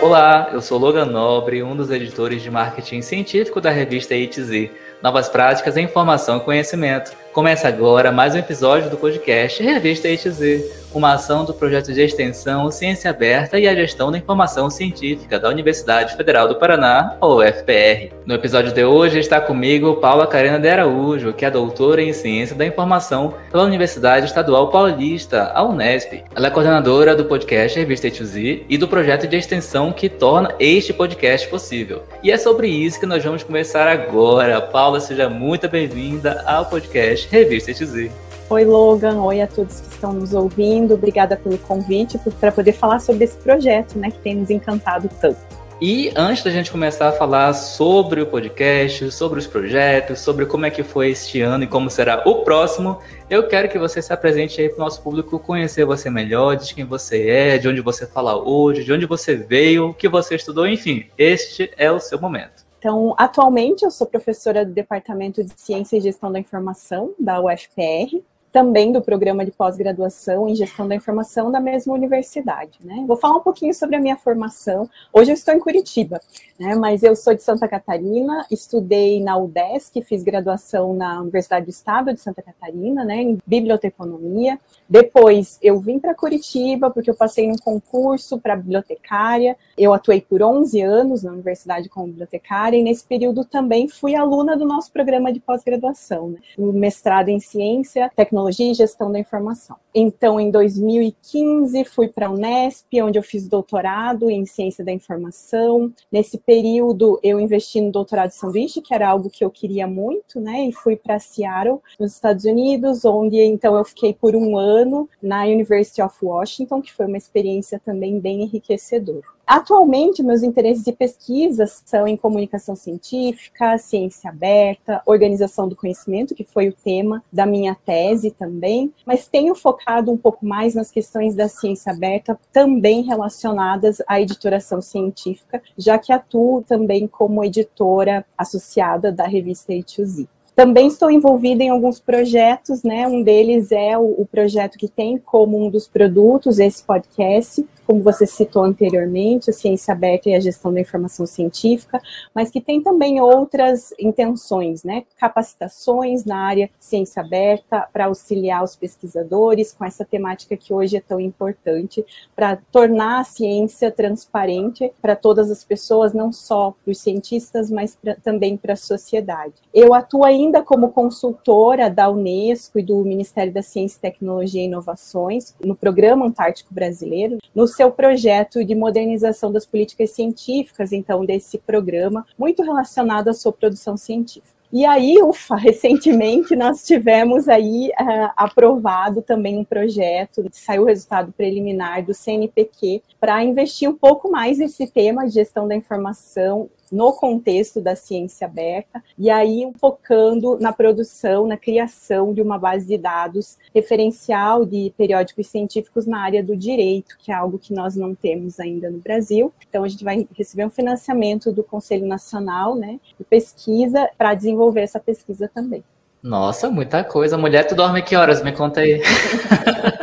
Olá, eu sou Logan Nobre, um dos editores de marketing científico da revista ITZ, Novas Práticas em Informação e Conhecimento. Começa agora mais um episódio do podcast Revista ITZ, uma ação do projeto de extensão Ciência Aberta e a Gestão da Informação Científica da Universidade Federal do Paraná, ou UFPR. No episódio de hoje está comigo Paula Carena de Araújo, que é doutora em Ciência da Informação pela Universidade Estadual Paulista, a Unesp. Ela é coordenadora do podcast Revista E2Z e do projeto de extensão que torna este podcast possível. E é sobre isso que nós vamos conversar agora. Paula, seja muito bem-vinda ao podcast Revista E2Z. Oi, Logan. Oi a todos que estão nos ouvindo. Obrigada pelo convite para poder falar sobre esse projeto, né, que tem nos encantado tanto. E antes da gente começar a falar sobre o podcast, sobre os projetos, sobre como é que foi este ano e como será o próximo, eu quero que você se apresente aí para o nosso público conhecer você melhor, de quem você é, de onde você fala hoje, de onde você veio, o que você estudou, enfim, este é o seu momento. Então, atualmente eu sou professora do Departamento de Ciência e Gestão da Informação da UFPR também do programa de pós-graduação em gestão da informação da mesma universidade. Né? Vou falar um pouquinho sobre a minha formação. Hoje eu estou em Curitiba, né? mas eu sou de Santa Catarina, estudei na UDESC, fiz graduação na Universidade do Estado de Santa Catarina, né, em biblioteconomia. Depois eu vim para Curitiba porque eu passei num concurso para bibliotecária. Eu atuei por 11 anos na universidade como bibliotecária e nesse período também fui aluna do nosso programa de pós-graduação, né? mestrado em ciência, tecnologia Tecnologia e Gestão da Informação. Então, em 2015, fui para a Unesp, onde eu fiz doutorado em Ciência da Informação. Nesse período, eu investi no doutorado de sanduíche, que era algo que eu queria muito, né? E fui para Seattle, nos Estados Unidos, onde então eu fiquei por um ano na University of Washington, que foi uma experiência também bem enriquecedora. Atualmente, meus interesses de pesquisa são em comunicação científica, ciência aberta, organização do conhecimento, que foi o tema da minha tese também, mas tenho focado um pouco mais nas questões da ciência aberta, também relacionadas à editoração científica, já que atuo também como editora associada da revista A2Z. Também estou envolvida em alguns projetos, né? Um deles é o, o, projeto que tem como um dos produtos esse podcast, como você citou anteriormente, a ciência aberta e a gestão da informação científica, mas que tem também outras intenções, né? Capacitações na área ciência aberta para auxiliar os pesquisadores com essa temática que hoje é tão importante para tornar a ciência transparente para todas as pessoas, não só para os cientistas, mas pra, também para a sociedade. Eu atuo ainda ainda como consultora da Unesco e do Ministério da Ciência, Tecnologia e Inovações, no Programa Antártico Brasileiro, no seu projeto de modernização das políticas científicas, então, desse programa, muito relacionado à sua produção científica. E aí, ufa, recentemente nós tivemos aí uh, aprovado também um projeto, saiu o resultado preliminar do CNPq, para investir um pouco mais nesse tema de gestão da informação no contexto da ciência aberta, e aí focando na produção, na criação de uma base de dados referencial de periódicos científicos na área do direito, que é algo que nós não temos ainda no Brasil. Então, a gente vai receber um financiamento do Conselho Nacional né, de Pesquisa para desenvolver essa pesquisa também. Nossa, muita coisa. Mulher, tu dorme que horas? Me conta aí.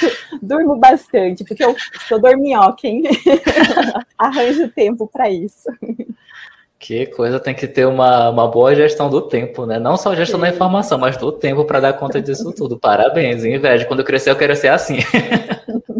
Durmo bastante, porque eu sou dorminhoca, hein? Arranjo tempo para isso. Que coisa, tem que ter uma, uma boa gestão do tempo, né? Não só gestão Sim. da informação, mas do tempo para dar conta disso tudo. Parabéns, inveja. Quando eu crescer, eu quero ser assim.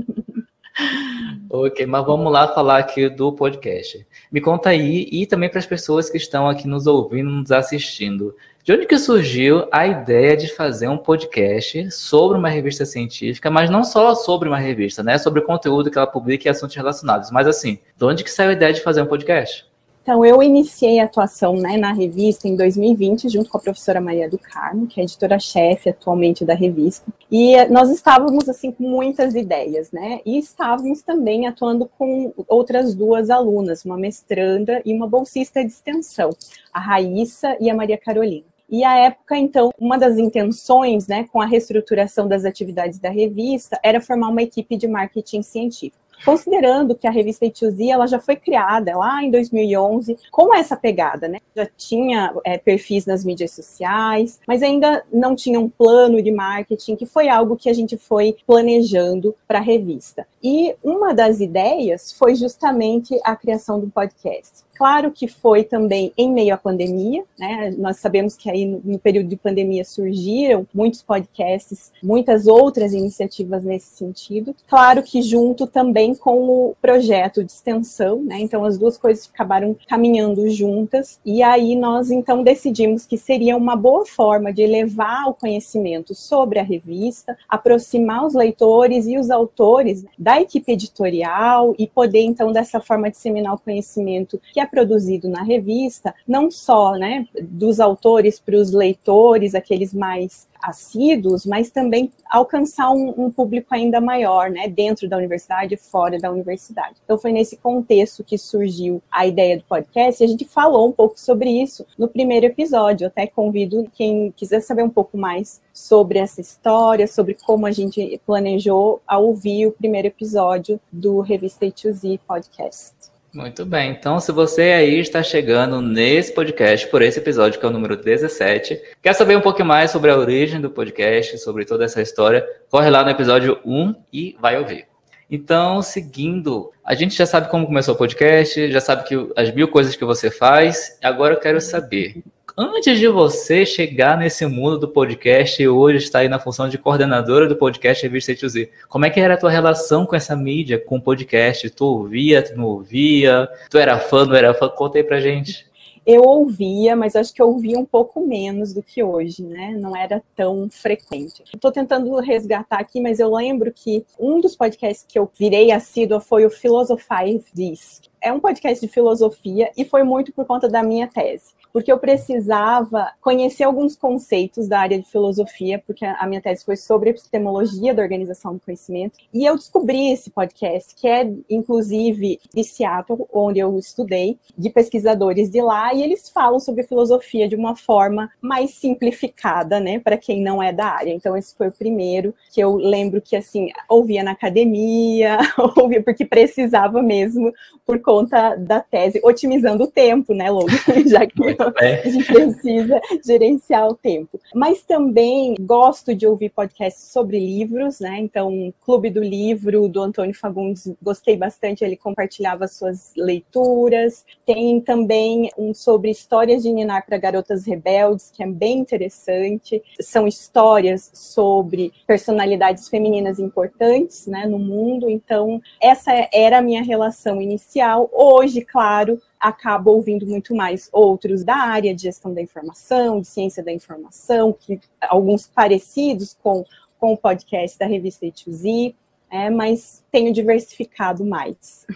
ok, mas vamos lá falar aqui do podcast. Me conta aí, e também para as pessoas que estão aqui nos ouvindo, nos assistindo. De onde que surgiu a ideia de fazer um podcast sobre uma revista científica, mas não só sobre uma revista, né? Sobre o conteúdo que ela publica e assuntos relacionados. Mas assim, de onde que saiu a ideia de fazer um podcast? Então, eu iniciei a atuação né, na revista em 2020, junto com a professora Maria do Carmo, que é editora-chefe atualmente da revista. E nós estávamos, assim, com muitas ideias, né? E estávamos também atuando com outras duas alunas, uma mestranda e uma bolsista de extensão, a Raíssa e a Maria Carolina. E a época, então, uma das intenções, né, com a reestruturação das atividades da revista, era formar uma equipe de marketing científico. Considerando que a revista A2Z, ela já foi criada lá em 2011 com essa pegada, né? Já tinha é, perfis nas mídias sociais, mas ainda não tinha um plano de marketing, que foi algo que a gente foi planejando para a revista. E uma das ideias foi justamente a criação do podcast. Claro que foi também em meio à pandemia, né? Nós sabemos que aí no, período de pandemia surgiram muitos podcasts, muitas outras iniciativas nesse sentido. Claro que junto também com o projeto de extensão, né? Então as duas coisas acabaram caminhando juntas e aí nós então decidimos que seria uma boa forma de levar o conhecimento sobre a revista, aproximar os leitores e os autores da equipe editorial e poder então dessa forma disseminar o conhecimento que a produzido na revista, não só né, dos autores para os leitores, aqueles mais assíduos, mas também alcançar um, um, público ainda maior, né, dentro da universidade fora da universidade. Então foi nesse contexto que surgiu a ideia do podcast e a gente falou um pouco sobre isso no primeiro episódio. Eu até convido quem quiser saber um pouco mais sobre essa história, sobre como a gente planejou a ouvir o primeiro episódio do Revista A2Z Podcast. Muito bem. Então, se você aí está chegando nesse podcast, por esse episódio, que é o número 17, quer saber um pouco mais sobre a origem do podcast, sobre toda essa história, corre lá no episódio 1 e vai ouvir. Então, seguindo, a gente já sabe como começou o podcast, já sabe que as mil coisas que você faz. Agora eu quero saber antes de você chegar nesse mundo do podcast e hoje estar aí na função de coordenadora do podcast Revista Z, como é que era a tua relação com essa mídia, com o podcast? Tu ouvia, tu não ouvia? Tu era fã, não era fã? Conta aí pra gente. Eu ouvia, mas acho que eu ouvia um pouco menos do que hoje, né? Não era tão frequente. Estou tentando resgatar aqui, mas eu lembro que um dos podcasts que eu virei assídua foi o Philosophize This. É um podcast de filosofia e foi muito por conta da minha tese porque eu precisava conhecer alguns conceitos da área de filosofia, porque a minha tese foi sobre epistemologia da organização do conhecimento, e eu descobri esse podcast, que é inclusive de Seattle, onde eu estudei, de pesquisadores de lá, e eles falam sobre filosofia de uma forma mais simplificada, né, para quem não é da área. Então esse foi o primeiro que eu lembro que assim, ouvia na academia, ouvia porque precisava mesmo por conta da tese, otimizando o tempo, né, Logan, já que a gente precisa gerenciar o tempo. Mas também gosto de ouvir podcasts sobre livros, né? Então, Clube do Livro, do Antônio Fagundes, gostei bastante, ele compartilhava suas leituras. Tem também um sobre histórias de Ninar para garotas rebeldes, que é bem interessante. São histórias sobre personalidades femininas importantes, né, no mundo. Então, essa era a minha relação inicial. Hoje, claro, acabo ouvindo muito mais outros da área de gestão da informação, de ciência da informação, que alguns parecidos com, com o podcast da revista E2Z, é, mas tenho diversificado mais.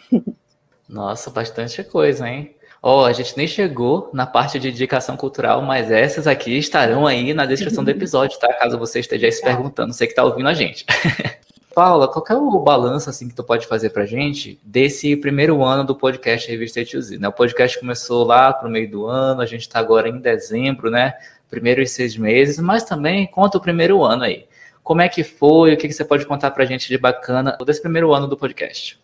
Nossa, bastante coisa, hein? Ó, oh, a gente nem chegou na parte de indicação cultural, mas essas aqui estarão aí na descrição do episódio, tá? Caso você esteja se perguntando, você que está ouvindo a gente. Paula, qual é o balanço assim que tu pode fazer pra gente desse primeiro ano do podcast Revista E2Z, né? O podcast começou lá pro meio do ano, a gente está agora em dezembro, né? Primeiros seis meses, mas também conta o primeiro ano aí. Como é que foi? O que, que você pode contar pra gente de bacana desse primeiro ano do podcast?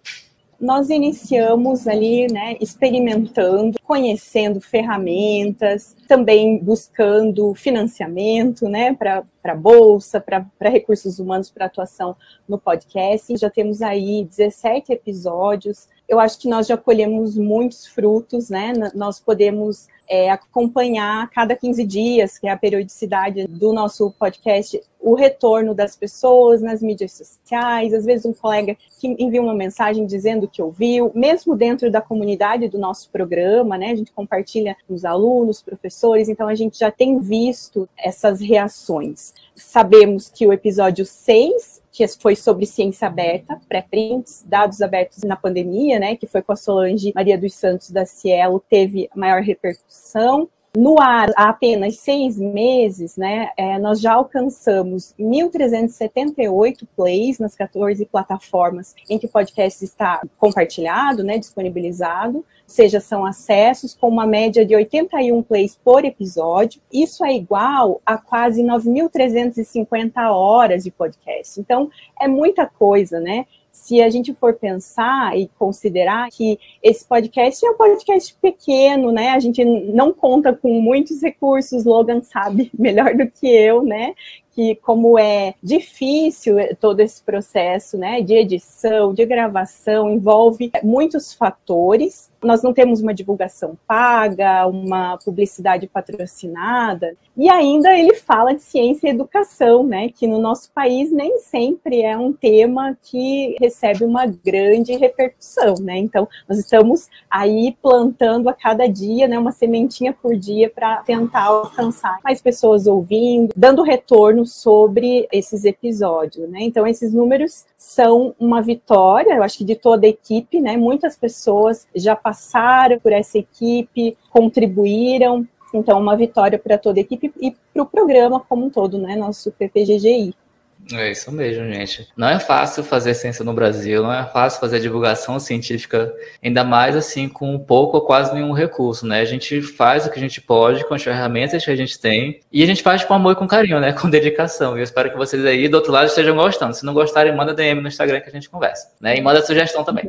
Nós iniciamos ali, né, experimentando, conhecendo ferramentas, também buscando financiamento, né, para bolsa, para recursos humanos para atuação no podcast. Já temos aí 17 episódios. Eu acho que nós já colhemos muitos frutos, né? Nós podemos é, acompanhar cada 15 dias, que é a periodicidade do nosso podcast, o retorno das pessoas nas mídias sociais, às vezes um colega que envia uma mensagem dizendo que ouviu, mesmo dentro da comunidade do nosso programa, né? A gente compartilha com os alunos, professores, então a gente já tem visto essas reações. Sabemos que o episódio 6 que foi sobre ciência aberta, pré-prints, dados abertos na pandemia, né, que foi com a Solange Maria dos Santos da Cielo, teve maior repercussão. No ar, há apenas seis meses, né, é, nós já alcançamos 1.378 plays nas 14 plataformas em que o podcast está compartilhado, né, disponibilizado seja, são acessos com uma média de 81 plays por episódio. Isso é igual a quase 9.350 horas de podcast. Então, é muita coisa, né? Se a gente for pensar e considerar que esse podcast é um podcast pequeno, né? A gente não conta com muitos recursos, Logan sabe melhor do que eu, né? Que como é difícil todo esse processo, né, de edição, de gravação, envolve muitos fatores. Nós não temos uma divulgação paga, uma publicidade patrocinada, e ainda ele fala de ciência e educação, né, que no nosso país nem sempre é um tema que recebe uma grande repercussão, né? Então, nós estamos aí plantando a cada dia, né, uma sementinha por dia para tentar alcançar mais pessoas ouvindo, dando retorno sobre esses episódios, né? Então, esses números são uma vitória, eu acho que de toda a equipe, né? Muitas pessoas já passaram por essa equipe, contribuíram, então, uma vitória para toda a equipe e para o programa como um todo, né? Nosso PPGGI. É isso mesmo, gente. Não é fácil fazer ciência no Brasil, não é fácil fazer divulgação científica, ainda mais assim com pouco ou quase nenhum recurso, né? A gente faz o que a gente pode com as ferramentas que a gente tem e a gente faz com amor e com carinho, né? Com dedicação. E eu espero que vocês aí do outro lado estejam gostando. Se não gostarem, manda DM no Instagram que a gente conversa, né? E manda sugestão também.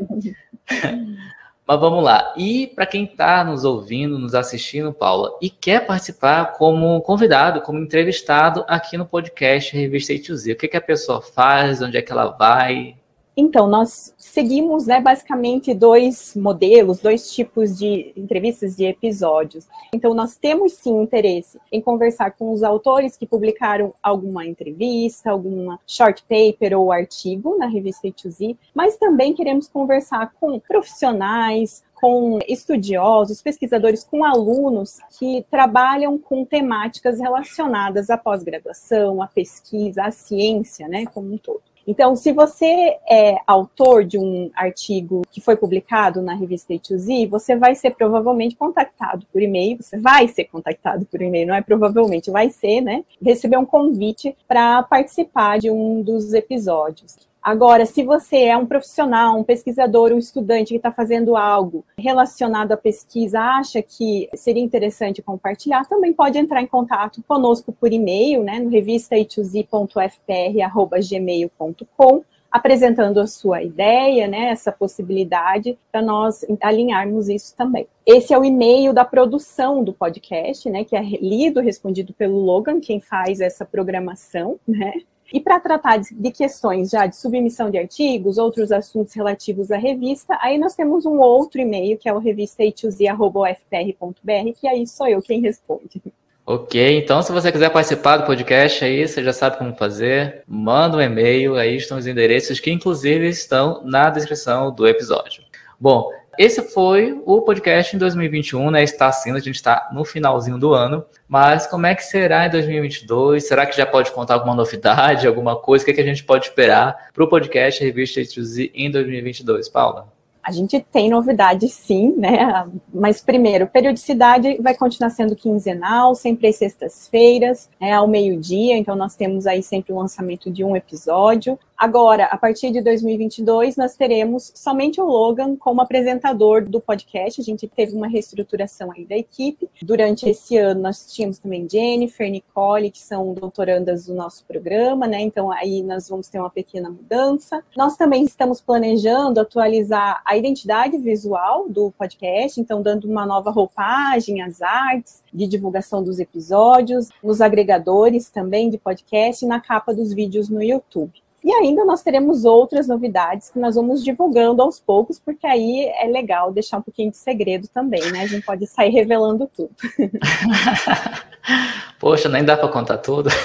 Mas vamos lá. E para quem está nos ouvindo, nos assistindo, Paula, e quer participar como convidado, como entrevistado aqui no podcast Revista A2Z, o que, que a pessoa faz, onde é que ela vai? Então, nós seguimos né, basicamente dois modelos, dois tipos de entrevistas de episódios. Então, nós temos sim interesse em conversar com os autores que publicaram alguma entrevista, alguma short paper ou artigo na revista A2Z, mas também queremos conversar com profissionais, com estudiosos, pesquisadores, com alunos que trabalham com temáticas relacionadas à pós-graduação, à pesquisa, à ciência, né, como um todo. Então, se você é autor de um artigo que foi publicado na revista A2Z, você vai ser provavelmente contactado por e-mail, você vai ser contactado por e-mail, não é provavelmente, vai ser, né? Receber um convite para participar de um dos episódios. Agora, se você é um profissional, um pesquisador, um estudante que está fazendo algo relacionado à pesquisa, acha que seria interessante compartilhar, também pode entrar em contato conosco por e-mail, né, no revista2z.fpr.gmail.com, apresentando a sua ideia, né, essa possibilidade, para nós alinharmos isso também. Esse é o e-mail da produção do podcast, né, que é lido, respondido pelo Logan, quem faz essa programação, né, e para tratar de questões já de submissão de artigos, outros assuntos relativos à revista, aí nós temos um outro e-mail, que é o revistaituzia.fpr.br, que aí sou eu quem responde. Ok, então se você quiser participar do podcast aí, você já sabe como fazer, manda um e-mail, aí estão os endereços que inclusive estão na descrição do episódio. Bom, esse foi o podcast em 2021, né? Está sendo, a gente está no finalzinho do ano. Mas como é que será em 2022? Será que já pode contar alguma novidade, alguma coisa? O que, é que a gente pode esperar para o podcast Revista H2Z em 2022, Paula? A gente tem novidade sim, né? Mas primeiro, periodicidade vai continuar sendo quinzenal, sempre às sextas-feiras, é, ao meio-dia, então nós temos aí sempre o lançamento de um episódio. Agora, a partir de 2022, nós teremos somente o Logan como apresentador do podcast. A gente teve uma reestruturação aí da equipe. Durante esse ano, nós tínhamos também Jennifer, Nicole, que são doutorandas do nosso programa, né? Então, aí nós vamos ter uma pequena mudança. Nós também estamos planejando atualizar a identidade visual do podcast, então, dando uma nova roupagem, as artes de divulgação dos episódios, nos agregadores também de podcast e na capa dos vídeos no YouTube. E ainda nós teremos outras novidades que nós vamos divulgando aos poucos, porque aí é legal deixar um pouquinho de segredo também, né? A gente pode sair revelando tudo. Poxa, nem dá para contar tudo.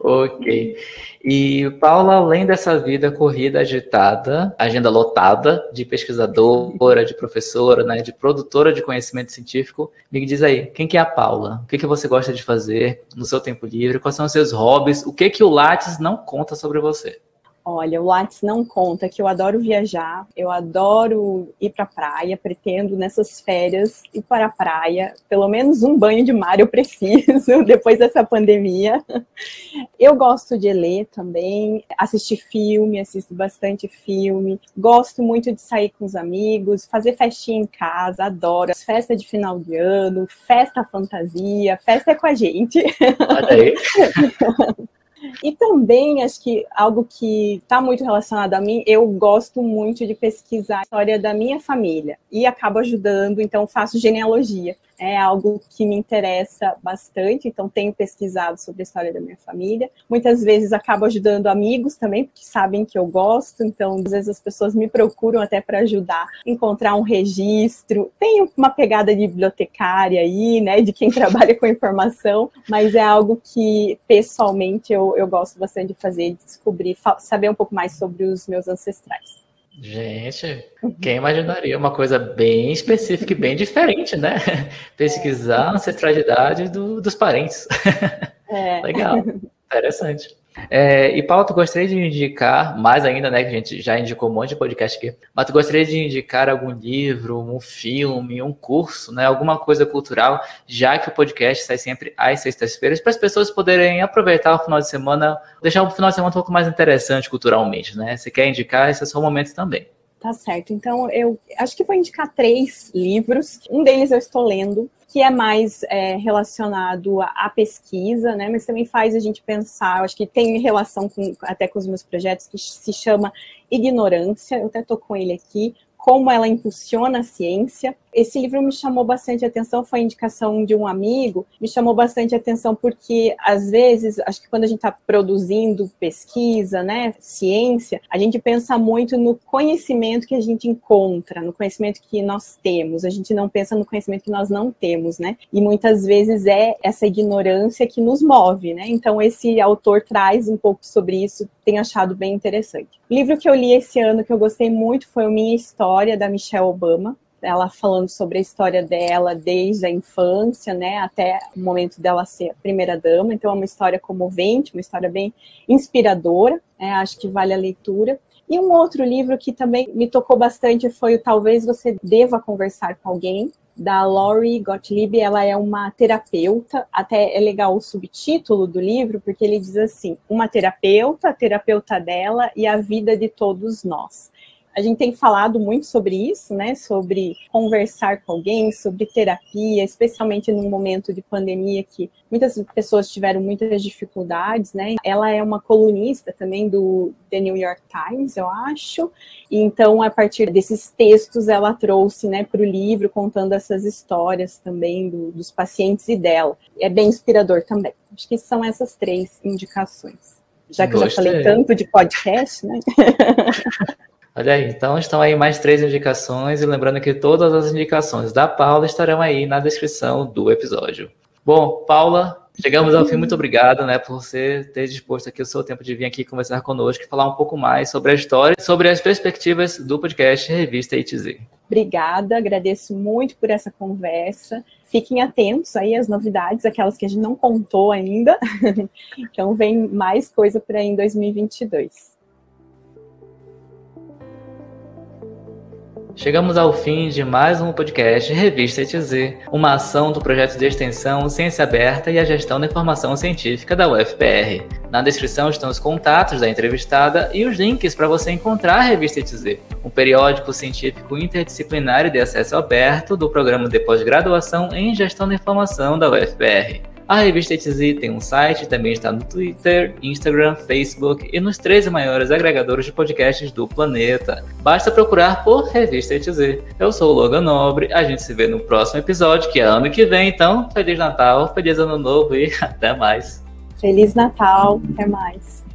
ok. E Paula, além dessa vida corrida agitada, agenda lotada de pesquisadora, de professora, né, de produtora de conhecimento científico, me diz aí, quem que é a Paula? O que, que você gosta de fazer no seu tempo livre? Quais são os seus hobbies? O que que o Lattes não conta sobre você? Olha, o Lattes não conta que eu adoro viajar, eu adoro ir para a praia, pretendo nessas férias ir para a praia, pelo menos um banho de mar eu preciso depois dessa pandemia. Eu gosto de ler também, assistir filme, assisto bastante filme, gosto muito de sair com os amigos, fazer festinha em casa, adoro. Festa de final de ano, festa fantasia, festa é com a gente. Olha aí. E também, acho que algo que está muito relacionado a mim, eu gosto muito de pesquisar a história da minha família e acabo ajudando, então faço genealogia é algo que me interessa bastante, então tenho pesquisado sobre a história da minha família. Muitas vezes acabo ajudando amigos também, porque sabem que eu gosto, então às vezes as pessoas me procuram até para ajudar a encontrar um registro. Tenho uma pegada de bibliotecária aí, né, de quem trabalha com informação, mas é algo que pessoalmente eu, eu gosto bastante de fazer, de descobrir, saber um pouco mais sobre os meus ancestrais. Gente, quem imaginaria uma coisa bem específica e bem diferente, né? Pesquisar a ancestralidade do, dos parentes. É. Legal, interessante. É, e Paulo, tu gostaria de indicar, mais ainda, né, que a gente já indicou um monte de podcast aqui, mas tu gostaria de indicar algum livro, um filme, um curso, né, alguma coisa cultural, já que o podcast sai sempre às sextas-feiras, para as pessoas poderem aproveitar o final de semana, deixar o final de semana um pouco mais interessante culturalmente, né? Se quer indicar, esse é o seu momento também. Tá certo. Então, eu acho que vou indicar três livros. Um deles eu estou lendo, que é mais é, relacionado à pesquisa, né? Mas também faz a gente pensar, acho que tem relação com, até com os meus projetos, que se chama Ignorância. Eu até estou com ele aqui, como ela impulsiona a ciência. Esse livro me chamou bastante atenção, foi indicação de um amigo, me chamou bastante atenção porque, às vezes, acho que quando a gente está produzindo pesquisa, né, ciência, a gente pensa muito no conhecimento que a gente encontra, no conhecimento que nós temos, a gente não pensa no conhecimento que nós não temos, né, e muitas vezes é essa ignorância que nos move, né, então esse autor traz um pouco sobre isso, tenho achado bem interessante. O livro que eu li esse ano que eu gostei muito foi o Minha História, da Michelle Obama. Ela falando sobre a história dela desde a infância, né, até o momento dela ser a primeira dama. Então é uma história comovente, uma história bem inspiradora. Né, acho que vale a leitura. E um outro livro que também me tocou bastante foi o Talvez Você Deva Conversar com Alguém, da Laurie Gottlieb, ela é uma terapeuta, até é legal o subtítulo do livro, porque ele diz assim: uma terapeuta, a terapeuta dela e a vida de todos nós. A gente tem falado muito sobre isso, né? Sobre conversar com alguém, sobre terapia, especialmente num momento de pandemia que muitas pessoas tiveram muitas dificuldades, né? Ela é uma colunista também do The New York Times, eu acho. E então, a partir desses textos, ela trouxe, né, para o livro contando essas histórias também do, dos pacientes e dela. É bem inspirador também. Acho que são essas três indicações. Já que Gostei. eu já falei tanto de podcast, né? Olha aí, então estão aí mais três indicações, e lembrando que todas as indicações da Paula estarão aí na descrição do episódio. Bom, Paula, chegamos ao fim. Muito obrigado, né, por você ter disposto aqui o seu tempo de vir aqui conversar conosco e falar um pouco mais sobre a história, sobre as perspectivas do podcast Revista ITZ. Obrigada, agradeço muito por essa conversa. Fiquem atentos aí às novidades, aquelas que a gente não contou ainda. então vem mais coisa para em 2022. Chegamos ao fim de mais um podcast Revista ETZ, uma ação do projeto de extensão Ciência Aberta e a Gestão da Informação Científica da UFPR. Na descrição estão os contatos da entrevistada e os links para você encontrar a Revista ETZ, um periódico científico interdisciplinar de acesso aberto do programa de pós-graduação em Gestão da Informação da UFPR. A revista ETZ tem um site, também está no Twitter, Instagram, Facebook e nos 13 maiores agregadores de podcasts do planeta. Basta procurar por Revista ETZ. Eu sou o Logan Nobre, a gente se vê no próximo episódio, que é ano que vem, então Feliz Natal, Feliz Ano Novo e até mais. Feliz Natal, até mais.